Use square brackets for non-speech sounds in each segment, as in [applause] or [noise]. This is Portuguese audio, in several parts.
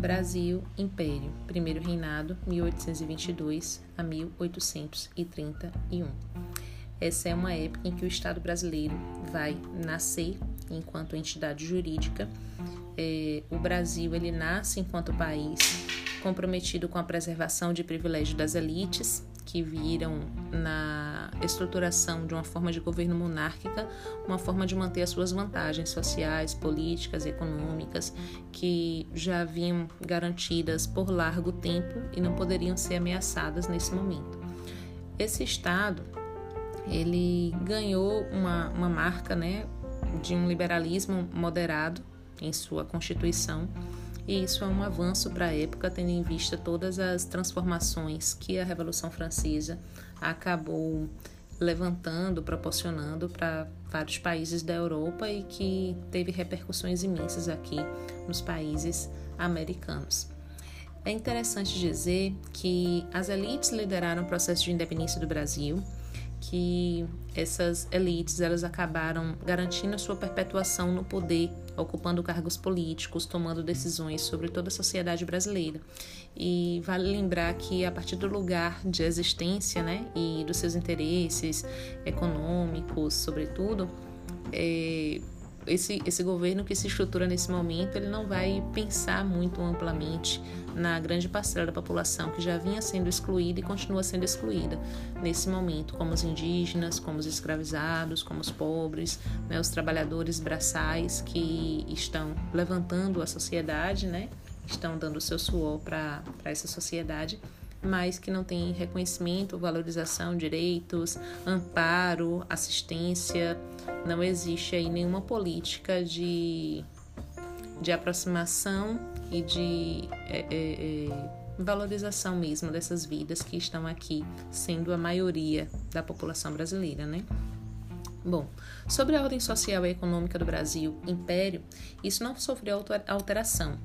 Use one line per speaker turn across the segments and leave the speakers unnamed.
Brasil, Império, Primeiro Reinado, 1822 a 1831. Essa é uma época em que o Estado brasileiro vai nascer enquanto entidade jurídica. É, o Brasil ele nasce enquanto país comprometido com a preservação de privilégios das elites que viram na estruturação de uma forma de governo monárquica uma forma de manter as suas vantagens sociais, políticas, econômicas que já haviam garantidas por largo tempo e não poderiam ser ameaçadas nesse momento. Esse Estado ele ganhou uma, uma marca né, de um liberalismo moderado em sua constituição e isso é um avanço para a época, tendo em vista todas as transformações que a Revolução Francesa acabou levantando, proporcionando para vários países da Europa e que teve repercussões imensas aqui nos países americanos. É interessante dizer que as elites lideraram o processo de independência do Brasil que essas elites elas acabaram garantindo a sua perpetuação no poder, ocupando cargos políticos, tomando decisões sobre toda a sociedade brasileira. E vale lembrar que a partir do lugar de existência, né, e dos seus interesses econômicos, sobretudo, é, esse, esse governo que se estrutura nesse momento, ele não vai pensar muito amplamente na grande parcela da população que já vinha sendo excluída e continua sendo excluída nesse momento, como os indígenas, como os escravizados, como os pobres, né, os trabalhadores braçais que estão levantando a sociedade, né, estão dando o seu suor para essa sociedade mas que não tem reconhecimento, valorização, direitos, amparo, assistência. Não existe aí nenhuma política de, de aproximação e de é, é, é, valorização mesmo dessas vidas que estão aqui, sendo a maioria da população brasileira, né? Bom, sobre a ordem social e econômica do Brasil, Império, isso não sofreu alteração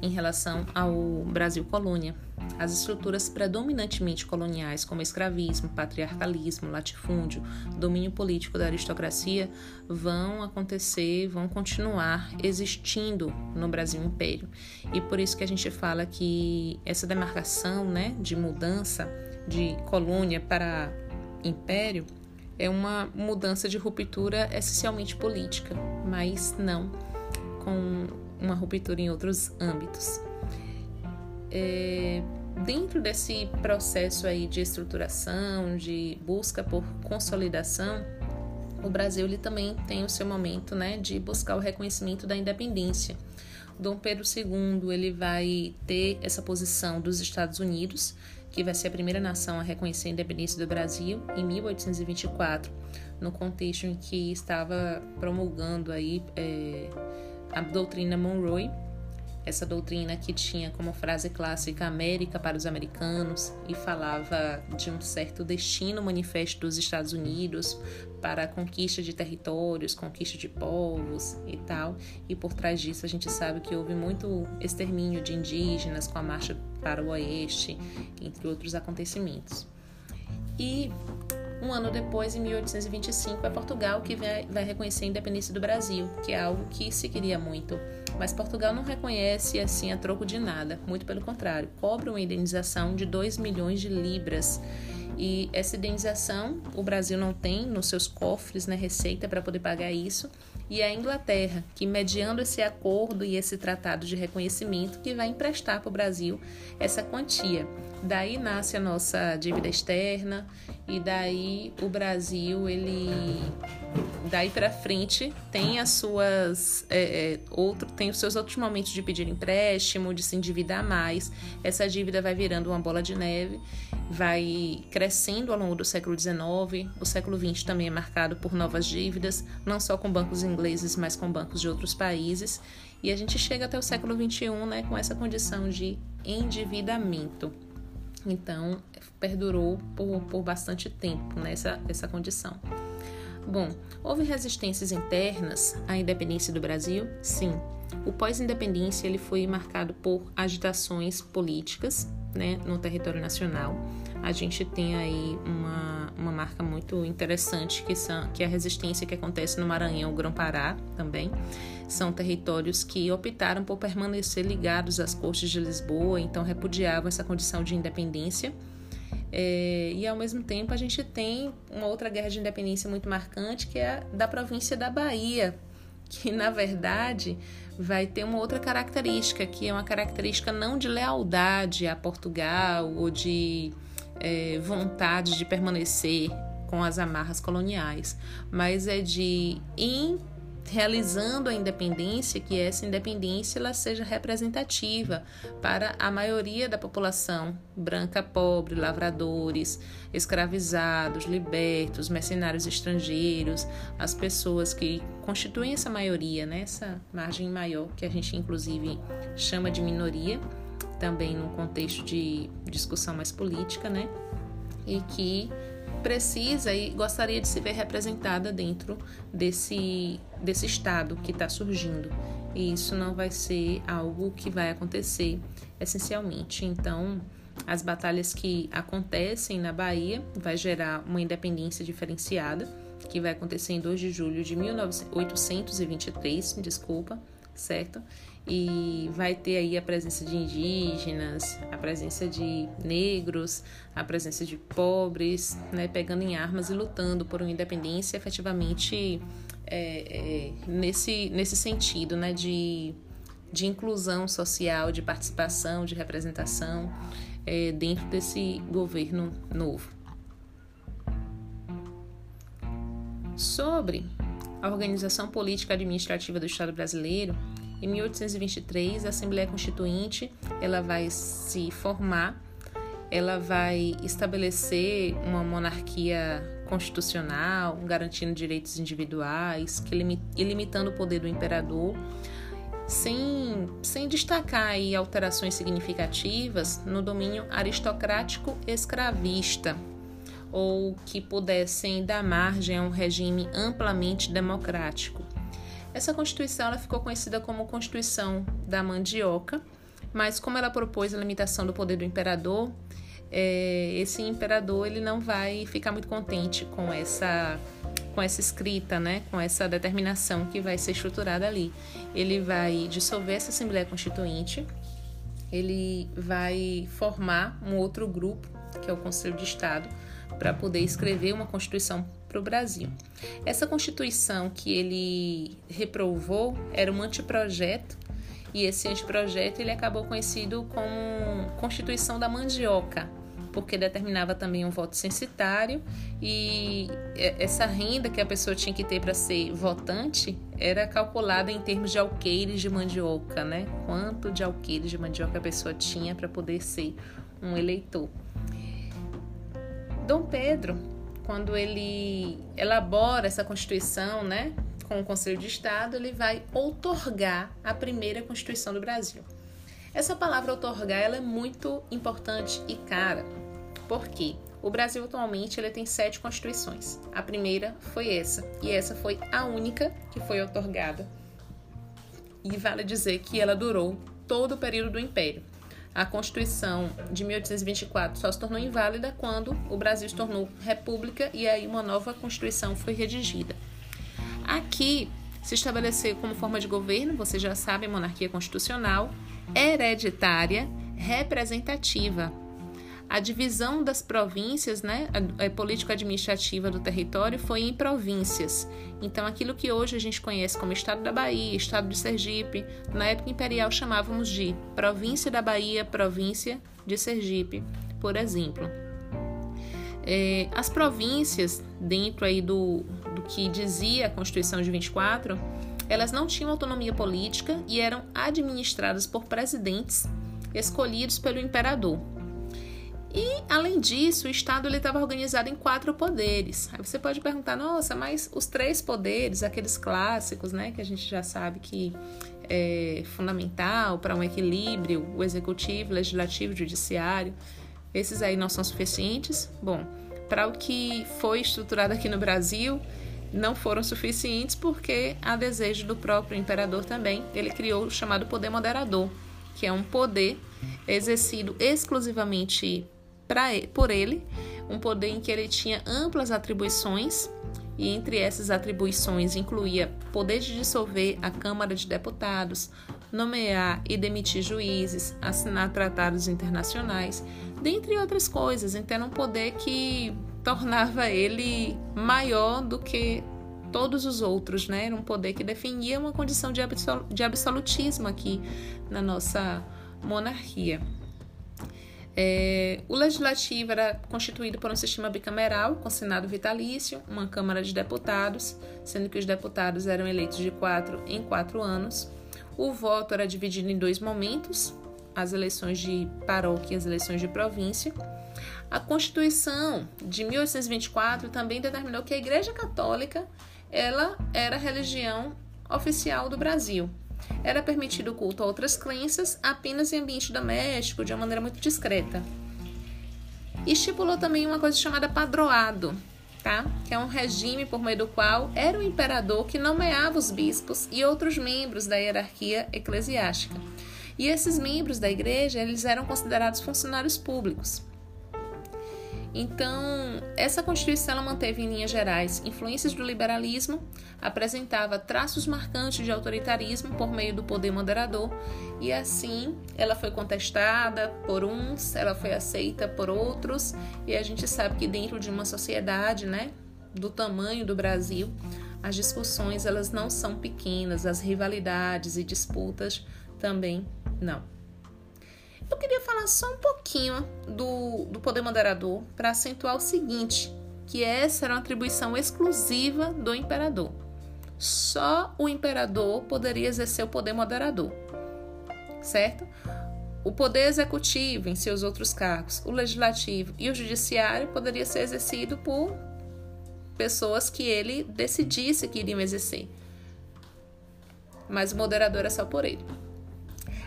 em relação ao Brasil colônia. As estruturas predominantemente coloniais, como escravismo, patriarcalismo, latifúndio, domínio político da aristocracia, vão acontecer, vão continuar existindo no Brasil Império. E por isso que a gente fala que essa demarcação, né, de mudança de colônia para império é uma mudança de ruptura essencialmente política, mas não com uma ruptura em outros âmbitos. É, dentro desse processo aí de estruturação, de busca por consolidação, o Brasil ele também tem o seu momento né, de buscar o reconhecimento da independência. Dom Pedro II ele vai ter essa posição dos Estados Unidos que vai ser a primeira nação a reconhecer a independência do Brasil em 1824, no contexto em que estava promulgando aí é, a doutrina Monroe, essa doutrina que tinha como frase clássica América para os americanos e falava de um certo destino manifesto dos Estados Unidos para a conquista de territórios, conquista de povos e tal. E por trás disso a gente sabe que houve muito extermínio de indígenas com a marcha para o oeste, entre outros acontecimentos. E um ano depois, em 1825, é Portugal que vai reconhecer a independência do Brasil, que é algo que se queria muito. Mas Portugal não reconhece assim a troco de nada, muito pelo contrário, cobra uma indenização de 2 milhões de libras. E essa indenização o Brasil não tem nos seus cofres, né, receita para poder pagar isso e a Inglaterra, que mediando esse acordo e esse tratado de reconhecimento, que vai emprestar para o Brasil essa quantia. Daí nasce a nossa dívida externa e daí o Brasil ele daí para frente tem as suas é, é, outro tem os seus outros momentos de pedir empréstimo, de se endividar mais. Essa dívida vai virando uma bola de neve, vai crescendo ao longo do século XIX. O século XX também é marcado por novas dívidas, não só com bancos ingleses, mas com bancos de outros países. E a gente chega até o século XXI né, com essa condição de endividamento. Então, perdurou por, por bastante tempo nessa essa condição. Bom, houve resistências internas à independência do Brasil? Sim. O pós-independência ele foi marcado por agitações políticas né, no território nacional. A gente tem aí uma, uma marca muito interessante que, são, que é a resistência que acontece no Maranhão, Grão-Pará também. São territórios que optaram por permanecer ligados às cortes de Lisboa, então repudiavam essa condição de independência. É, e ao mesmo tempo a gente tem uma outra guerra de independência muito marcante que é a da província da Bahia, que na verdade vai ter uma outra característica, que é uma característica não de lealdade a Portugal ou de é, vontade de permanecer com as amarras coloniais, mas é de in realizando a independência, que essa independência ela seja representativa para a maioria da população branca pobre, lavradores, escravizados, libertos, mercenários estrangeiros, as pessoas que constituem essa maioria, né, essa margem maior que a gente inclusive chama de minoria, também num contexto de discussão mais política, né, e que precisa e gostaria de se ver representada dentro desse, desse estado que está surgindo. E isso não vai ser algo que vai acontecer essencialmente. Então, as batalhas que acontecem na Bahia vai gerar uma independência diferenciada, que vai acontecer em 2 de julho de 1823, desculpa, certo? E vai ter aí a presença de indígenas, a presença de negros, a presença de pobres, né, pegando em armas e lutando por uma independência efetivamente é, é, nesse, nesse sentido né, de, de inclusão social, de participação, de representação é, dentro desse governo novo. Sobre a organização política administrativa do Estado brasileiro, em 1823, a Assembleia Constituinte ela vai se formar, ela vai estabelecer uma monarquia constitucional, garantindo direitos individuais, que limitando o poder do imperador, sem, sem destacar aí alterações significativas no domínio aristocrático escravista, ou que pudessem dar margem a um regime amplamente democrático. Essa Constituição ela ficou conhecida como Constituição da Mandioca, mas como ela propôs a limitação do poder do imperador, é, esse imperador ele não vai ficar muito contente com essa com essa escrita, né, com essa determinação que vai ser estruturada ali. Ele vai dissolver essa Assembleia Constituinte, ele vai formar um outro grupo, que é o Conselho de Estado, para poder escrever uma Constituição para o Brasil. Essa Constituição que ele reprovou era um anteprojeto e esse anteprojeto ele acabou conhecido como Constituição da Mandioca, porque determinava também um voto censitário e essa renda que a pessoa tinha que ter para ser votante era calculada em termos de alqueires de mandioca, né? Quanto de alqueires de mandioca a pessoa tinha para poder ser um eleitor. Dom Pedro quando ele elabora essa Constituição, né, com o Conselho de Estado, ele vai outorgar a primeira Constituição do Brasil. Essa palavra outorgar ela é muito importante e cara, porque o Brasil atualmente ele tem sete constituições. A primeira foi essa, e essa foi a única que foi outorgada. E vale dizer que ela durou todo o período do Império. A Constituição de 1824 só se tornou inválida quando o Brasil se tornou república e aí uma nova Constituição foi redigida. Aqui se estabeleceu como forma de governo, você já sabe, monarquia constitucional, hereditária, representativa, a divisão das províncias, né, a, a político-administrativa do território foi em províncias. Então, aquilo que hoje a gente conhece como Estado da Bahia, Estado de Sergipe, na época imperial chamávamos de Província da Bahia, Província de Sergipe, por exemplo. É, as províncias, dentro aí do, do que dizia a Constituição de 24, elas não tinham autonomia política e eram administradas por presidentes escolhidos pelo imperador. E, além disso, o Estado estava organizado em quatro poderes. Aí você pode perguntar, nossa, mas os três poderes, aqueles clássicos, né, que a gente já sabe que é fundamental para um equilíbrio, o executivo, o legislativo, o judiciário, esses aí não são suficientes? Bom, para o que foi estruturado aqui no Brasil, não foram suficientes porque, a desejo do próprio imperador também, ele criou o chamado poder moderador, que é um poder exercido exclusivamente por ele, um poder em que ele tinha amplas atribuições e entre essas atribuições incluía poder de dissolver a Câmara de Deputados, nomear e demitir juízes, assinar tratados internacionais, dentre outras coisas. Então, era um poder que [laughs] tornava ele maior do que todos os outros, né? Era um poder que definia uma condição de absolutismo aqui na nossa monarquia. É, o legislativo era constituído por um sistema bicameral, com Senado vitalício, uma Câmara de Deputados, sendo que os deputados eram eleitos de quatro em quatro anos. O voto era dividido em dois momentos, as eleições de paróquia e as eleições de província. A Constituição de 1824 também determinou que a Igreja Católica ela era a religião oficial do Brasil. Era permitido o culto a outras crenças apenas em ambiente doméstico, de uma maneira muito discreta. Estipulou também uma coisa chamada padroado, tá? que é um regime por meio do qual era o imperador que nomeava os bispos e outros membros da hierarquia eclesiástica. E esses membros da igreja eles eram considerados funcionários públicos. Então, essa Constituição ela manteve em linhas gerais influências do liberalismo, apresentava traços marcantes de autoritarismo por meio do poder moderador, e assim ela foi contestada por uns, ela foi aceita por outros, e a gente sabe que dentro de uma sociedade, né, do tamanho do Brasil, as discussões elas não são pequenas, as rivalidades e disputas também não. Eu queria falar só um pouquinho do, do poder moderador para acentuar o seguinte, que essa era uma atribuição exclusiva do imperador. Só o imperador poderia exercer o poder moderador, certo? O poder executivo em seus outros cargos, o legislativo e o judiciário poderia ser exercido por pessoas que ele decidisse que iriam exercer. Mas o moderador é só por ele.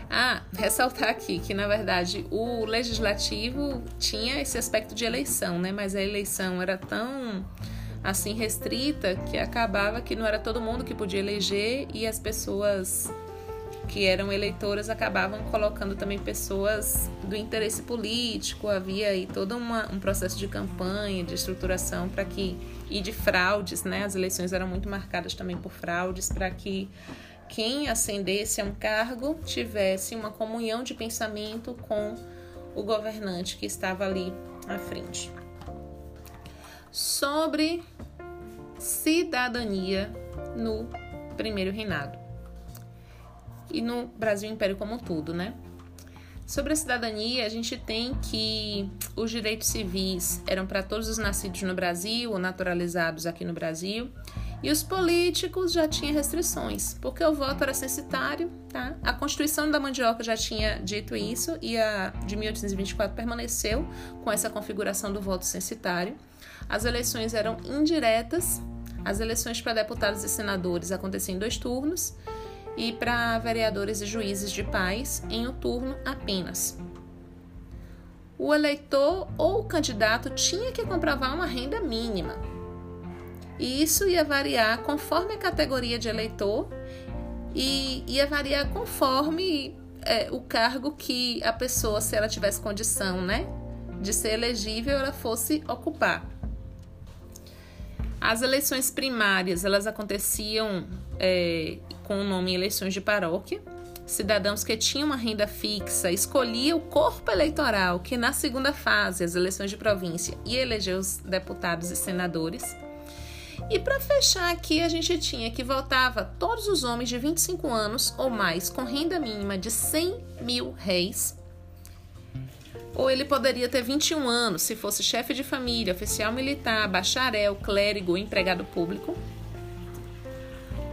Ah, ressaltar aqui que na verdade o legislativo tinha esse aspecto de eleição, né? Mas a eleição era tão assim restrita que acabava que não era todo mundo que podia eleger e as pessoas que eram eleitoras acabavam colocando também pessoas do interesse político. Havia aí todo uma, um processo de campanha, de estruturação para que e de fraudes, né? As eleições eram muito marcadas também por fraudes para que quem ascendesse a um cargo tivesse uma comunhão de pensamento com o governante que estava ali à frente. Sobre cidadania no primeiro reinado e no Brasil Império como um todo, né? Sobre a cidadania, a gente tem que os direitos civis eram para todos os nascidos no Brasil ou naturalizados aqui no Brasil e os políticos já tinham restrições, porque o voto era censitário, tá? A Constituição da Mandioca já tinha dito isso e a de 1824 permaneceu com essa configuração do voto censitário. As eleições eram indiretas, as eleições para deputados e senadores aconteciam em dois turnos e para vereadores e juízes de paz em um turno apenas. O eleitor ou o candidato tinha que comprovar uma renda mínima, e isso ia variar conforme a categoria de eleitor e ia variar conforme é, o cargo que a pessoa, se ela tivesse condição, né, de ser elegível, ela fosse ocupar. As eleições primárias, elas aconteciam é, com o nome eleições de paróquia. Cidadãos que tinham uma renda fixa escolhiam o corpo eleitoral que na segunda fase, as eleições de província, ia eleger os deputados e senadores. E para fechar aqui, a gente tinha que votava todos os homens de 25 anos ou mais com renda mínima de 100 mil réis. Ou ele poderia ter 21 anos se fosse chefe de família, oficial militar, bacharel, clérigo ou empregado público.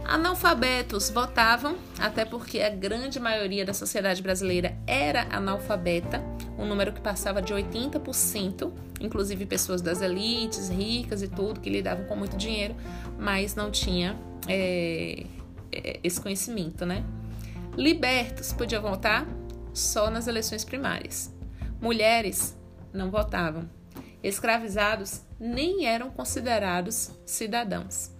Analfabetos votavam, até porque a grande maioria da sociedade brasileira era analfabeta, um número que passava de 80%, inclusive pessoas das elites, ricas e tudo, que lidavam com muito dinheiro, mas não tinha é, é esse conhecimento, né? Libertos podiam votar só nas eleições primárias. Mulheres não votavam. Escravizados nem eram considerados cidadãos.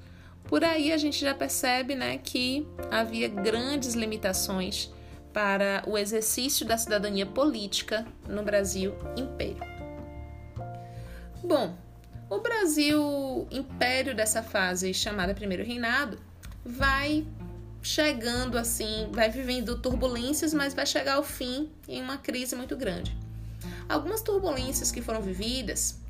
Por aí a gente já percebe né, que havia grandes limitações para o exercício da cidadania política no Brasil Império. Bom, o Brasil, império dessa fase chamada Primeiro Reinado, vai chegando assim, vai vivendo turbulências, mas vai chegar ao fim em uma crise muito grande. Algumas turbulências que foram vividas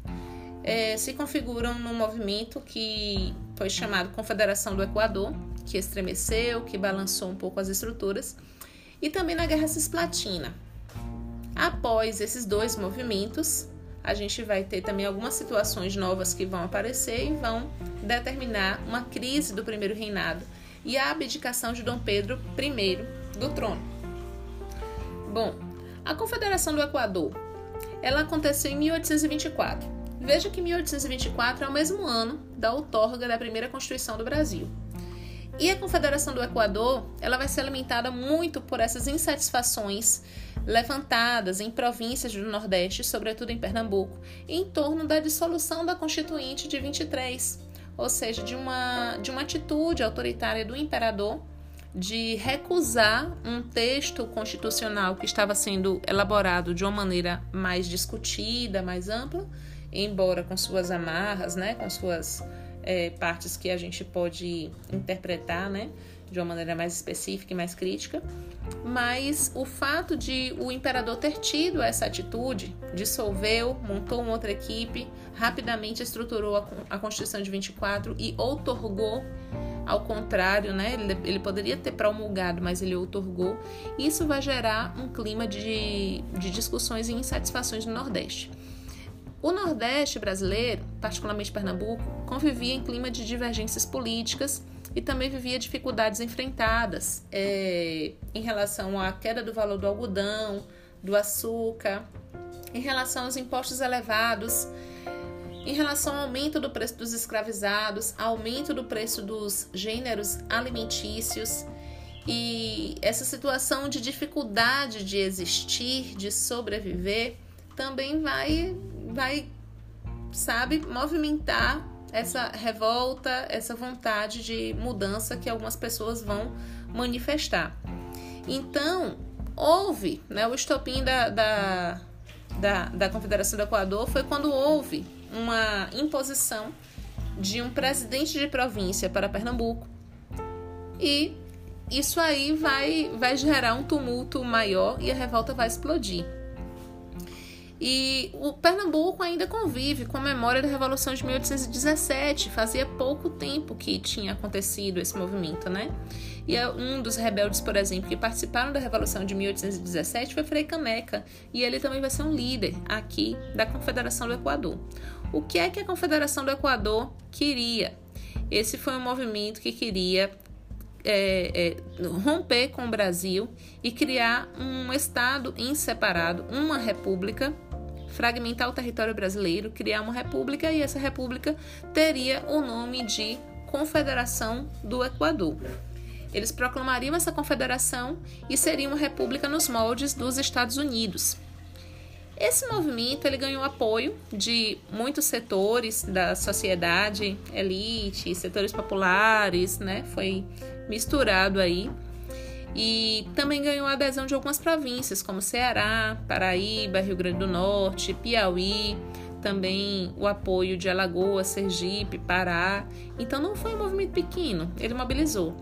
é, se configuram num movimento que foi chamado Confederação do Equador, que estremeceu, que balançou um pouco as estruturas, e também na Guerra Cisplatina. Após esses dois movimentos, a gente vai ter também algumas situações novas que vão aparecer e vão determinar uma crise do primeiro reinado e a abdicação de Dom Pedro I do trono. Bom, a Confederação do Equador, ela aconteceu em 1824. Veja que 1824 é o mesmo ano da outorga da primeira Constituição do Brasil. E a Confederação do Equador, ela vai ser alimentada muito por essas insatisfações levantadas em províncias do Nordeste, sobretudo em Pernambuco, em torno da dissolução da Constituinte de 23, ou seja, de uma, de uma atitude autoritária do imperador de recusar um texto constitucional que estava sendo elaborado de uma maneira mais discutida, mais ampla, embora com suas amarras, né, com suas é, partes que a gente pode interpretar, né, de uma maneira mais específica e mais crítica, mas o fato de o imperador ter tido essa atitude, dissolveu, montou uma outra equipe, rapidamente estruturou a, a Constituição de 24 e outorgou ao contrário, né? Ele, ele, poderia ter promulgado, mas ele outorgou. Isso vai gerar um clima de, de discussões e insatisfações no Nordeste. O Nordeste brasileiro, particularmente Pernambuco, convivia em clima de divergências políticas e também vivia dificuldades enfrentadas é, em relação à queda do valor do algodão, do açúcar, em relação aos impostos elevados, em relação ao aumento do preço dos escravizados, aumento do preço dos gêneros alimentícios. E essa situação de dificuldade de existir, de sobreviver, também vai vai, sabe, movimentar essa revolta, essa vontade de mudança que algumas pessoas vão manifestar. Então, houve, né, o estopim da, da, da, da Confederação do Equador foi quando houve uma imposição de um presidente de província para Pernambuco. E isso aí vai, vai gerar um tumulto maior e a revolta vai explodir. E o Pernambuco ainda convive com a memória da Revolução de 1817. Fazia pouco tempo que tinha acontecido esse movimento, né? E é um dos rebeldes, por exemplo, que participaram da Revolução de 1817 foi Frei Caneca, e ele também vai ser um líder aqui da Confederação do Equador. O que é que a Confederação do Equador queria? Esse foi um movimento que queria é, é, romper com o Brasil e criar um Estado em separado, uma república, fragmentar o território brasileiro, criar uma república e essa república teria o nome de Confederação do Equador. Eles proclamariam essa confederação e seria uma república nos moldes dos Estados Unidos. Esse movimento ele ganhou apoio de muitos setores da sociedade, elite, setores populares, né? Foi misturado aí. E também ganhou a adesão de algumas províncias, como Ceará, Paraíba, Rio Grande do Norte, Piauí, também o apoio de Alagoas, Sergipe, Pará. Então não foi um movimento pequeno, ele mobilizou.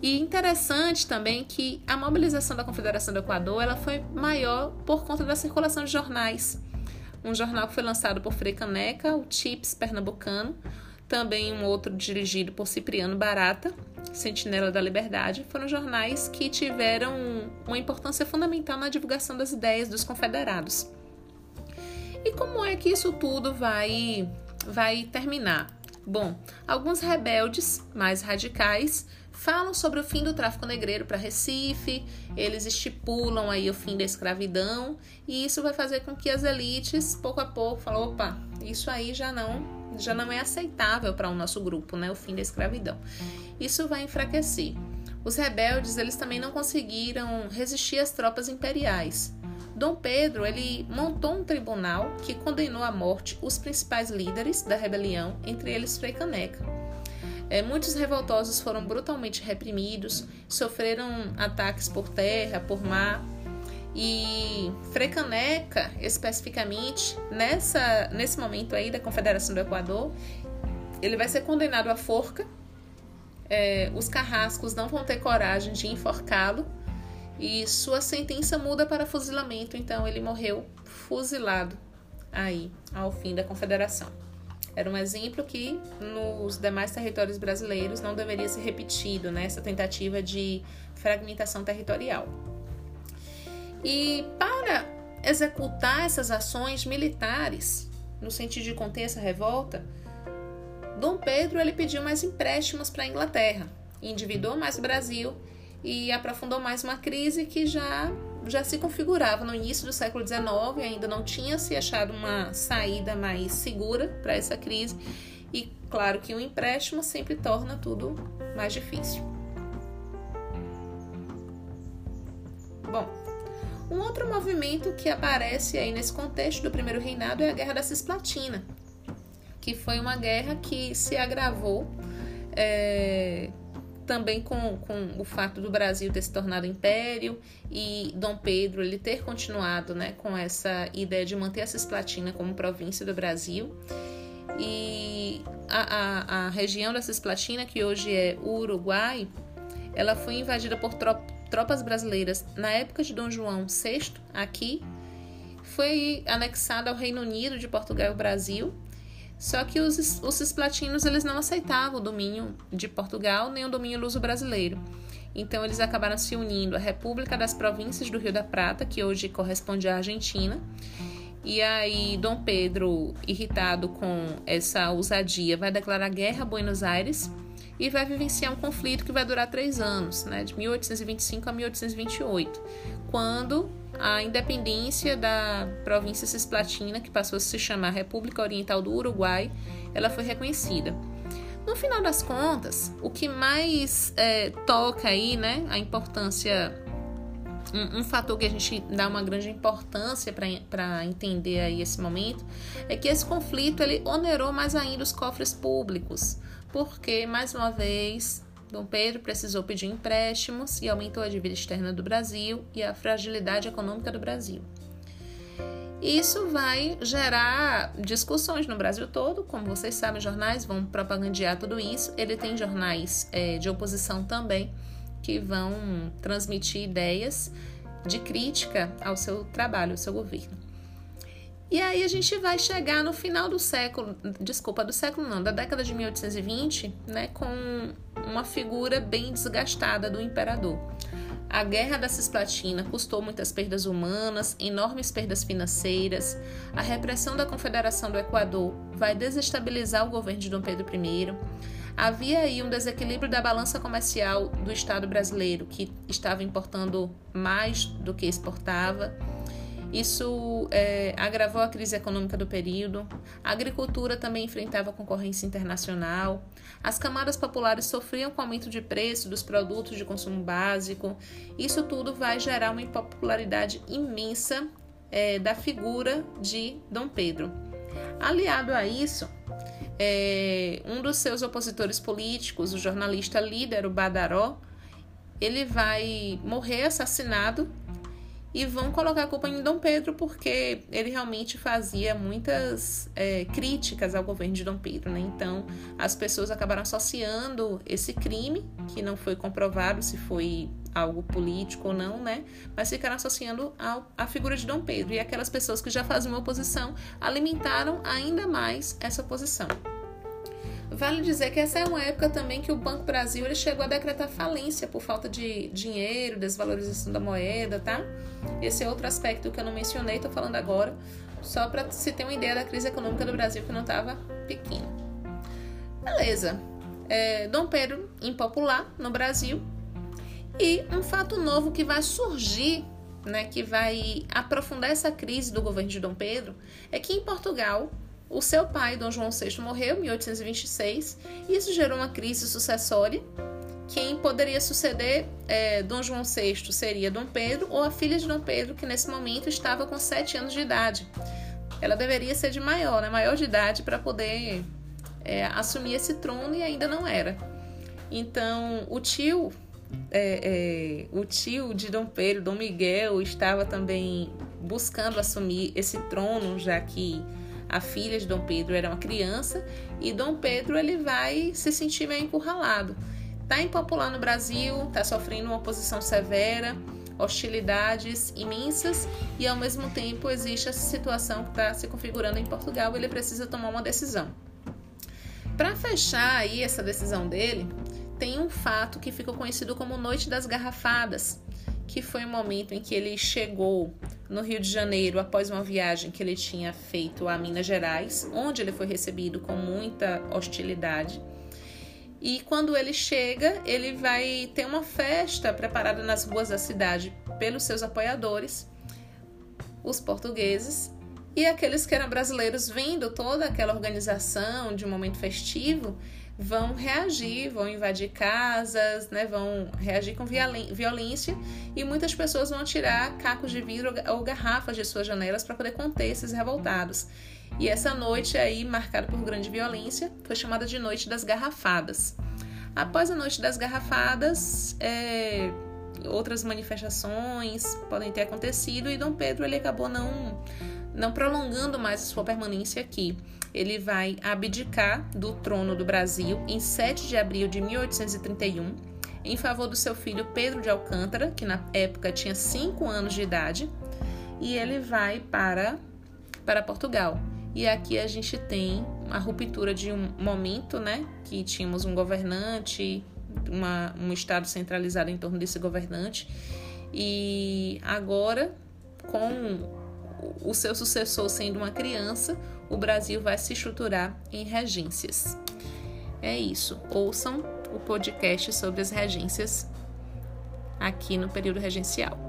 E interessante também que a mobilização da Confederação do Equador ela foi maior por conta da circulação de jornais. Um jornal que foi lançado por Frei Caneca, o Chips Pernambucano, também um outro dirigido por Cipriano Barata, Sentinela da Liberdade, foram jornais que tiveram uma importância fundamental na divulgação das ideias dos confederados. E como é que isso tudo vai vai terminar? Bom, alguns rebeldes mais radicais falam sobre o fim do tráfico negreiro para Recife, eles estipulam aí o fim da escravidão, e isso vai fazer com que as elites, pouco a pouco, falem, opa, isso aí já não já não é aceitável para o nosso grupo, né, o fim da escravidão. Isso vai enfraquecer. Os rebeldes, eles também não conseguiram resistir às tropas imperiais. Dom Pedro, ele montou um tribunal que condenou à morte os principais líderes da rebelião, entre eles Frei Caneca. É, muitos revoltosos foram brutalmente reprimidos, sofreram ataques por terra, por mar, E Frecaneca, especificamente, nessa, nesse momento aí da Confederação do Equador, ele vai ser condenado à forca. É, os carrascos não vão ter coragem de enforcá-lo e sua sentença muda para fuzilamento, então ele morreu fuzilado aí ao fim da Confederação. Era um exemplo que nos demais territórios brasileiros não deveria ser repetido, né? Essa tentativa de fragmentação territorial. E para executar essas ações militares, no sentido de conter essa revolta, Dom Pedro ele pediu mais empréstimos para a Inglaterra, endividou mais o Brasil e aprofundou mais uma crise que já já se configurava no início do século XIX, ainda não tinha se achado uma saída mais segura para essa crise. E claro que o empréstimo sempre torna tudo mais difícil. Bom, um outro movimento que aparece aí nesse contexto do primeiro reinado é a Guerra da Cisplatina, que foi uma guerra que se agravou é, também com, com o fato do Brasil ter se tornado império e Dom Pedro ele ter continuado né, com essa ideia de manter a Cisplatina como província do Brasil. E a, a, a região da Cisplatina, que hoje é o Uruguai, ela foi invadida por tropas brasileiras na época de Dom João VI, aqui, foi anexada ao Reino Unido de Portugal e Brasil só que os, os cisplatinos eles não aceitavam o domínio de Portugal nem o domínio luso-brasileiro. Então eles acabaram se unindo à República das Províncias do Rio da Prata, que hoje corresponde à Argentina. E aí Dom Pedro, irritado com essa ousadia, vai declarar guerra a Buenos Aires e vai vivenciar um conflito que vai durar três anos, né, de 1825 a 1828, quando a independência da província cisplatina, que passou a se chamar República Oriental do Uruguai, ela foi reconhecida. No final das contas, o que mais é, toca aí, né, a importância, um, um, fator que a gente dá uma grande importância para entender aí esse momento, é que esse conflito ele onerou mais ainda os cofres públicos, porque mais uma vez Dom Pedro precisou pedir empréstimos e aumentou a dívida externa do Brasil e a fragilidade econômica do Brasil. Isso vai gerar discussões no Brasil todo, como vocês sabem, jornais vão propagandear tudo isso. Ele tem jornais é, de oposição também que vão transmitir ideias de crítica ao seu trabalho, ao seu governo. E aí a gente vai chegar no final do século, desculpa, do século não, da década de 1820, né, com uma figura bem desgastada do imperador. A Guerra da Cisplatina custou muitas perdas humanas, enormes perdas financeiras. A repressão da Confederação do Equador vai desestabilizar o governo de Dom Pedro I. Havia aí um desequilíbrio da balança comercial do Estado brasileiro, que estava importando mais do que exportava. Isso é, agravou a crise econômica do período. A agricultura também enfrentava concorrência internacional. As camadas populares sofriam com o aumento de preço dos produtos de consumo básico. Isso tudo vai gerar uma impopularidade imensa é, da figura de Dom Pedro. Aliado a isso, é, um dos seus opositores políticos, o jornalista líder, o Badaró, ele vai morrer assassinado e vão colocar a culpa em Dom Pedro porque ele realmente fazia muitas é, críticas ao governo de Dom Pedro, né? Então as pessoas acabaram associando esse crime, que não foi comprovado se foi algo político ou não, né? Mas ficaram associando ao, à figura de Dom Pedro e aquelas pessoas que já faziam oposição alimentaram ainda mais essa oposição. Vale dizer que essa é uma época também que o Banco Brasil ele chegou a decretar falência por falta de dinheiro, desvalorização da moeda, tá? Esse é outro aspecto que eu não mencionei, estou falando agora, só para se ter uma ideia da crise econômica do Brasil que não estava pequena. Beleza. É, Dom Pedro impopular no Brasil e um fato novo que vai surgir, né, que vai aprofundar essa crise do governo de Dom Pedro, é que em Portugal o seu pai, Dom João VI, morreu em 1826 e isso gerou uma crise sucessória. Quem poderia suceder é, Dom João VI seria Dom Pedro ou a filha de Dom Pedro, que nesse momento estava com 7 anos de idade. Ela deveria ser de maior, né, maior de idade, para poder é, assumir esse trono e ainda não era. Então, o tio é, é, o tio de Dom Pedro, Dom Miguel, estava também buscando assumir esse trono, já que a filha de Dom Pedro era uma criança e Dom Pedro ele vai se sentir meio encurralado. Tá impopular no Brasil, tá sofrendo uma oposição severa, hostilidades imensas e ao mesmo tempo existe essa situação que está se configurando em Portugal. Ele precisa tomar uma decisão. Para fechar aí essa decisão dele, tem um fato que ficou conhecido como Noite das Garrafadas, que foi o momento em que ele chegou no Rio de Janeiro após uma viagem que ele tinha feito a Minas Gerais, onde ele foi recebido com muita hostilidade. E quando ele chega, ele vai ter uma festa preparada nas ruas da cidade pelos seus apoiadores, os portugueses, e aqueles que eram brasileiros vendo toda aquela organização de um momento festivo, vão reagir, vão invadir casas, né, vão reagir com violência e muitas pessoas vão tirar cacos de vidro ou garrafas de suas janelas para poder conter esses revoltados. E essa noite aí, marcada por grande violência, foi chamada de Noite das Garrafadas. Após a Noite das Garrafadas, é, outras manifestações podem ter acontecido e Dom Pedro ele acabou não não prolongando mais a sua permanência aqui. Ele vai abdicar do trono do Brasil em 7 de abril de 1831, em favor do seu filho Pedro de Alcântara, que na época tinha 5 anos de idade, e ele vai para, para Portugal. E aqui a gente tem a ruptura de um momento, né, que tínhamos um governante, uma, um estado centralizado em torno desse governante, e agora com o seu sucessor sendo uma criança, o Brasil vai se estruturar em regências. É isso. Ouçam o podcast sobre as regências aqui no período regencial.